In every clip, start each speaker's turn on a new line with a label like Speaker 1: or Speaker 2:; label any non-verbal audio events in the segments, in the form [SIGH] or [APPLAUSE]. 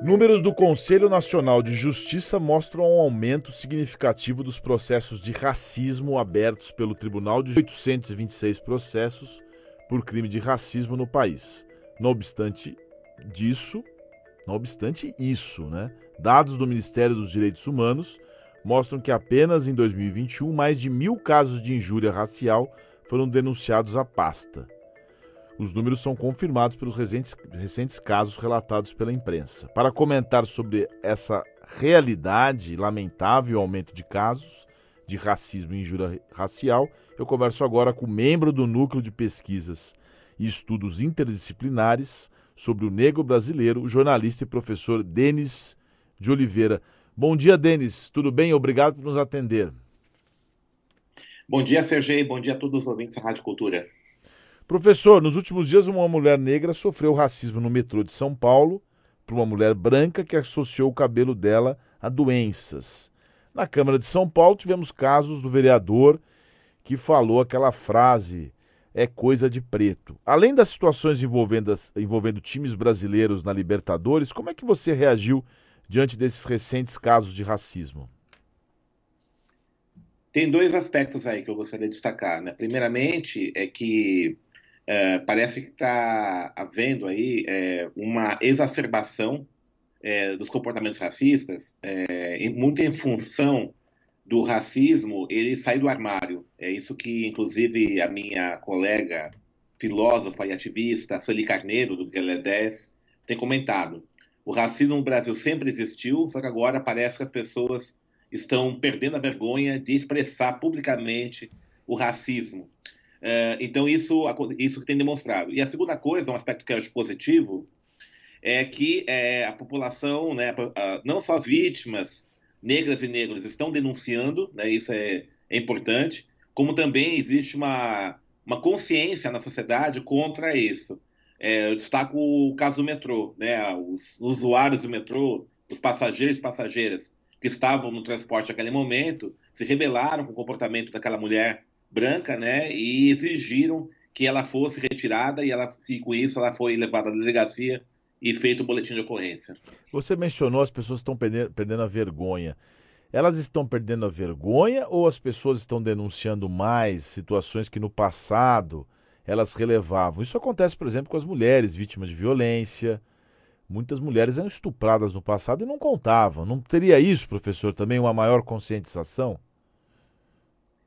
Speaker 1: Números do Conselho Nacional de Justiça mostram um aumento significativo dos processos de racismo abertos pelo Tribunal de 826 processos por crime de racismo no país. Não obstante disso, não obstante isso, né, dados do Ministério dos Direitos Humanos mostram que apenas em 2021 mais de mil casos de injúria racial foram denunciados à pasta. Os números são confirmados pelos recentes, recentes casos relatados pela imprensa. Para comentar sobre essa realidade lamentável aumento de casos de racismo e injúria racial, eu converso agora com membro do Núcleo de Pesquisas e Estudos Interdisciplinares sobre o negro brasileiro, o jornalista e professor Denis de Oliveira. Bom dia, Denis. Tudo bem? Obrigado por nos atender.
Speaker 2: Bom dia, Sergei. Bom dia a todos os ouvintes da Rádio Cultura.
Speaker 1: Professor, nos últimos dias uma mulher negra sofreu racismo no metrô de São Paulo por uma mulher branca que associou o cabelo dela a doenças. Na Câmara de São Paulo tivemos casos do vereador que falou aquela frase é coisa de preto. Além das situações envolvendo, envolvendo times brasileiros na Libertadores, como é que você reagiu diante desses recentes casos de racismo?
Speaker 2: Tem dois aspectos aí que eu gostaria de destacar. Né? Primeiramente, é que é, parece que está havendo aí é, uma exacerbação é, dos comportamentos racistas, é, muito em função do racismo, ele sair do armário. É isso que, inclusive, a minha colega filósofa e ativista, Sueli Carneiro, do Guilherme 10, tem comentado. O racismo no Brasil sempre existiu, só que agora parece que as pessoas estão perdendo a vergonha de expressar publicamente o racismo. É, então, isso, isso que tem demonstrado. E a segunda coisa, um aspecto que eu acho positivo, é que é, a população, né, a, não só as vítimas negras e negros estão denunciando, né, isso é, é importante, como também existe uma, uma consciência na sociedade contra isso. É, eu destaco o caso do metrô, né, os usuários do metrô, os passageiros e passageiras que estavam no transporte naquele momento, se rebelaram com o comportamento daquela mulher branca, né, e exigiram que ela fosse retirada e, ela, e com isso ela foi levada à delegacia e feito o boletim de ocorrência.
Speaker 1: Você mencionou as pessoas estão perdendo, perdendo a vergonha. Elas estão perdendo a vergonha ou as pessoas estão denunciando mais situações que no passado elas relevavam? Isso acontece, por exemplo, com as mulheres vítimas de violência. Muitas mulheres eram estupradas no passado e não contavam. Não teria isso, professor, também uma maior conscientização?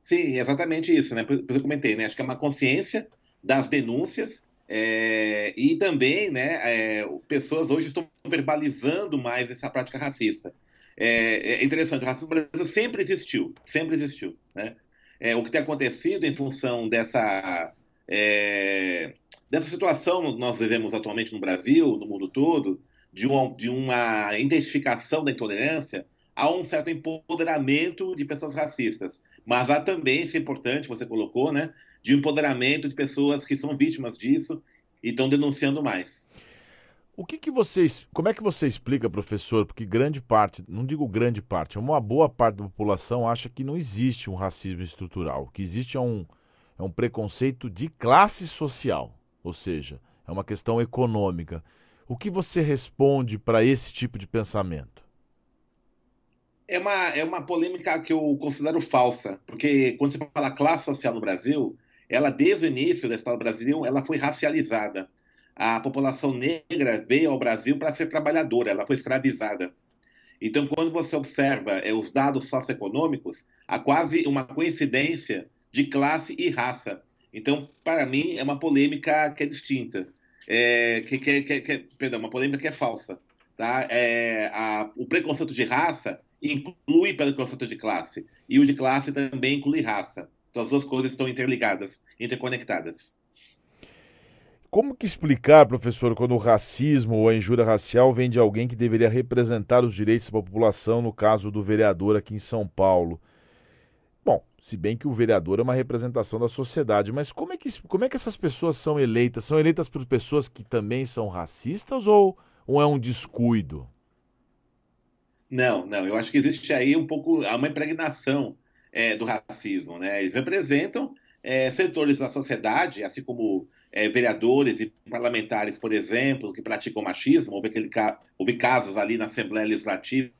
Speaker 2: Sim, exatamente isso, né? Por, por eu comentei, né? Acho que é uma consciência das denúncias é, e também, né? É, pessoas hoje estão verbalizando mais essa prática racista. É, é interessante, o racismo no Brasil sempre existiu, sempre existiu, né? É, o que tem acontecido em função dessa é, dessa situação que nós vivemos atualmente no Brasil, no mundo todo, de, um, de uma intensificação da intolerância, há um certo empoderamento de pessoas racistas. Mas há também, isso é importante, você colocou, né, de empoderamento de pessoas que são vítimas disso e estão denunciando mais.
Speaker 1: O que, que vocês. Como é que você explica, professor? Porque grande parte, não digo grande parte, uma boa parte da população acha que não existe um racismo estrutural. Que existe é um, é um preconceito de classe social. Ou seja, é uma questão econômica. O que você responde para esse tipo de pensamento?
Speaker 2: É uma, é uma polêmica que eu considero falsa, porque quando você fala classe social no Brasil, ela desde o início da história do Brasil, ela foi racializada. A população negra veio ao Brasil para ser trabalhadora, ela foi escravizada. Então, quando você observa é, os dados socioeconômicos, há quase uma coincidência de classe e raça. Então, para mim, é uma polêmica que é distinta. É, que, que, que, que, perdão, uma polêmica que é falsa. Tá? É, a, o preconceito de raça inclui pelo conceito de classe. E o de classe também inclui raça. Então as duas coisas estão interligadas, interconectadas.
Speaker 1: Como que explicar, professor, quando o racismo ou a injúria racial vem de alguém que deveria representar os direitos da população, no caso do vereador aqui em São Paulo? Bom, se bem que o vereador é uma representação da sociedade, mas como é que, como é que essas pessoas são eleitas? São eleitas por pessoas que também são racistas ou, ou é um descuido?
Speaker 2: Não, não. Eu acho que existe aí um pouco uma impregnação é, do racismo, né? Eles representam é, setores da sociedade, assim como é, vereadores e parlamentares, por exemplo, que praticam machismo, houve, aquele, houve casos ali na Assembleia Legislativa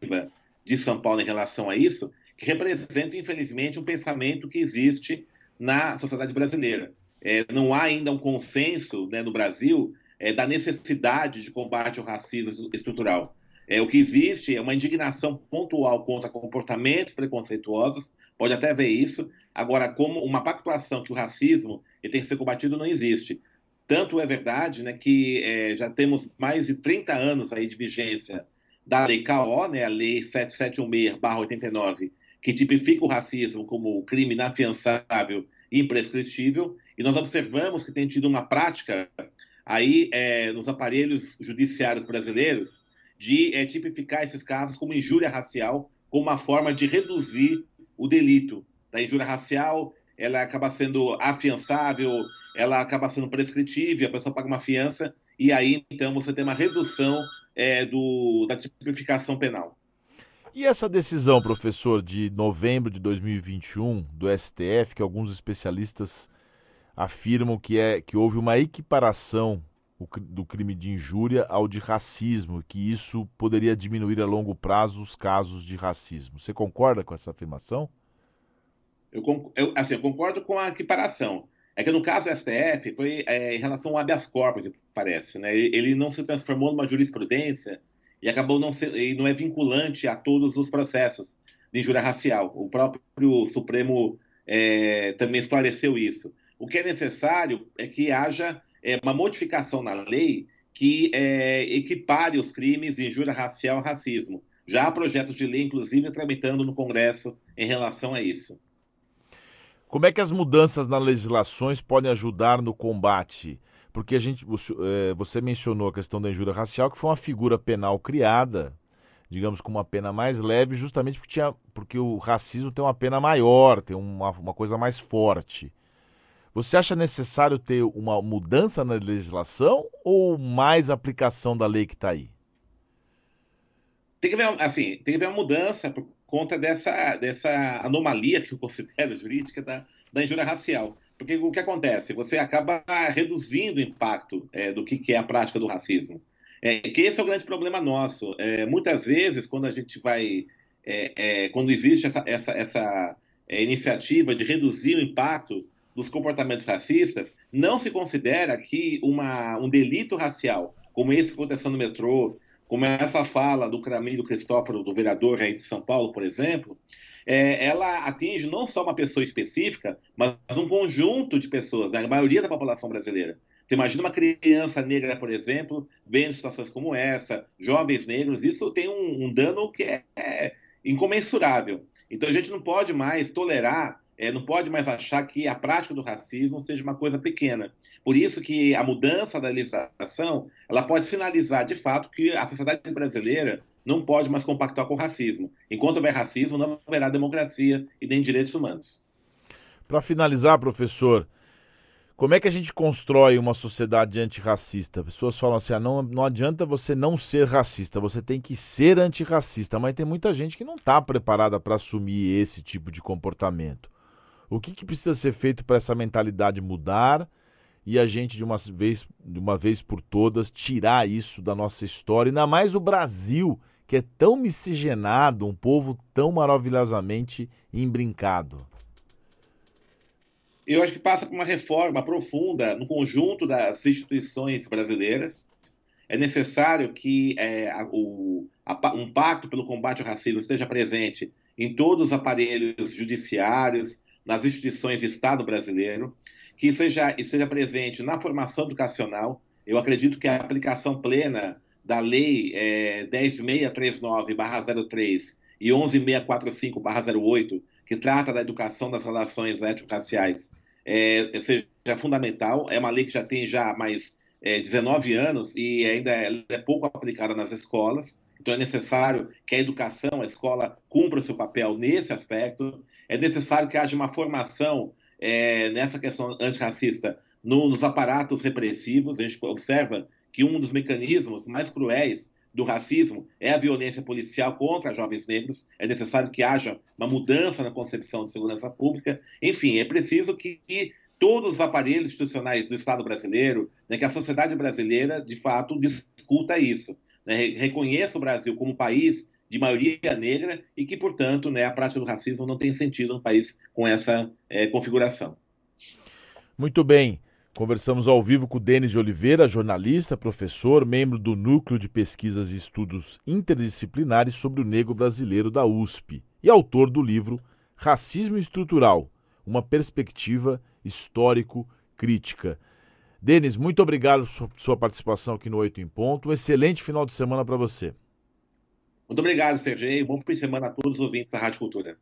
Speaker 2: de São Paulo em relação a isso, que representam, infelizmente, um pensamento que existe na sociedade brasileira. É, não há ainda um consenso né, no Brasil é, da necessidade de combate ao racismo estrutural. É, o que existe é uma indignação pontual contra comportamentos preconceituosos, pode até ver isso. Agora, como uma pactuação que o racismo tem que ser combatido, não existe. Tanto é verdade né, que é, já temos mais de 30 anos aí de vigência da Lei KO, né, a Lei 7716-89, que tipifica o racismo como crime inafiançável e imprescritível, e nós observamos que tem tido uma prática aí é, nos aparelhos judiciários brasileiros de é, tipificar esses casos como injúria racial, como uma forma de reduzir o delito. Da injúria racial, ela acaba sendo afiançável, ela acaba sendo prescritível, a pessoa paga uma fiança, e aí então você tem uma redução é, do, da tipificação penal.
Speaker 1: E essa decisão, professor, de novembro de 2021 do STF, que alguns especialistas afirmam que, é, que houve uma equiparação do crime de injúria ao de racismo, que isso poderia diminuir a longo prazo os casos de racismo. Você concorda com essa afirmação?
Speaker 2: Eu, eu, assim, eu concordo com a equiparação. É que no caso do STF foi é, em relação ao habeas corpus, parece. Né? Ele não se transformou numa jurisprudência e acabou não ser, e não é vinculante a todos os processos de injúria racial. O próprio Supremo é, também esclareceu isso. O que é necessário é que haja é, uma modificação na lei que é, equipare os crimes de injúria racial ao racismo. Já há projetos de lei, inclusive, tramitando no Congresso em relação a isso.
Speaker 1: Como é que as mudanças nas legislações podem ajudar no combate? Porque a gente, é, você mencionou a questão da injúria racial, que foi uma figura penal criada, digamos, com uma pena mais leve, justamente porque, tinha, porque o racismo tem uma pena maior, tem uma, uma coisa mais forte. Você acha necessário ter uma mudança na legislação ou mais aplicação da lei que está aí?
Speaker 2: Tem que haver, assim, tem que haver uma mudança por conta dessa, dessa anomalia que eu considero [LAUGHS] jurídica da, da injúria racial. Porque o que acontece? Você acaba reduzindo o impacto é, do que, que, é a prática do racismo. É, que esse é o grande problema nosso. É, muitas vezes, quando a gente vai. É, quando existe essa, essa, essa iniciativa de reduzir o impacto dos comportamentos racistas, não se considera que uma, um delito racial, como esse que aconteceu no metrô, como essa fala do Camilo Cristóforo, do vereador aí de São Paulo, por exemplo, é, ela atinge não só uma pessoa específica, mas um conjunto de pessoas, né? a maioria da população brasileira. Você imagina uma criança negra, por exemplo, vendo situações como essa, jovens negros, isso tem um, um dano que é, é incomensurável. Então a gente não pode mais tolerar é, não pode mais achar que a prática do racismo seja uma coisa pequena. Por isso que a mudança da legislação ela pode sinalizar de fato que a sociedade brasileira não pode mais compactar com o racismo. Enquanto houver racismo, não haverá democracia e nem direitos humanos.
Speaker 1: Para finalizar, professor, como é que a gente constrói uma sociedade antirracista? Pessoas falam assim: ah, não, não adianta você não ser racista, você tem que ser antirracista. Mas tem muita gente que não está preparada para assumir esse tipo de comportamento. O que, que precisa ser feito para essa mentalidade mudar e a gente, de uma, vez, de uma vez por todas, tirar isso da nossa história? Ainda mais o Brasil, que é tão miscigenado, um povo tão maravilhosamente embrincado.
Speaker 2: Eu acho que passa por uma reforma profunda no conjunto das instituições brasileiras. É necessário que é, o, a, um pacto pelo combate ao racismo esteja presente em todos os aparelhos judiciários, nas instituições de Estado brasileiro, que seja, esteja presente na formação educacional. Eu acredito que a aplicação plena da Lei é, 10639-03 e 11645-08, que trata da educação das relações étnico-raciais, é, seja fundamental. É uma lei que já tem já mais é, 19 anos e ainda é, é pouco aplicada nas escolas. Então é necessário que a educação, a escola, cumpra o seu papel nesse aspecto. É necessário que haja uma formação é, nessa questão antirracista no, nos aparatos repressivos. A gente observa que um dos mecanismos mais cruéis do racismo é a violência policial contra jovens negros. É necessário que haja uma mudança na concepção de segurança pública. Enfim, é preciso que, que todos os aparelhos institucionais do Estado brasileiro, né, que a sociedade brasileira, de fato, discuta isso. Né, reconheça o Brasil como país de maioria negra e que, portanto, né, a prática do racismo não tem sentido no país com essa é, configuração.
Speaker 1: Muito bem. Conversamos ao vivo com o Denis de Oliveira, jornalista, professor, membro do Núcleo de Pesquisas e Estudos Interdisciplinares sobre o Negro Brasileiro da USP e autor do livro Racismo Estrutural Uma Perspectiva Histórico-Crítica. Denis, muito obrigado por sua participação aqui no Oito em Ponto. Um excelente final de semana para você.
Speaker 2: Muito obrigado, Sergei. Bom fim de semana a todos os ouvintes da Rádio Cultura.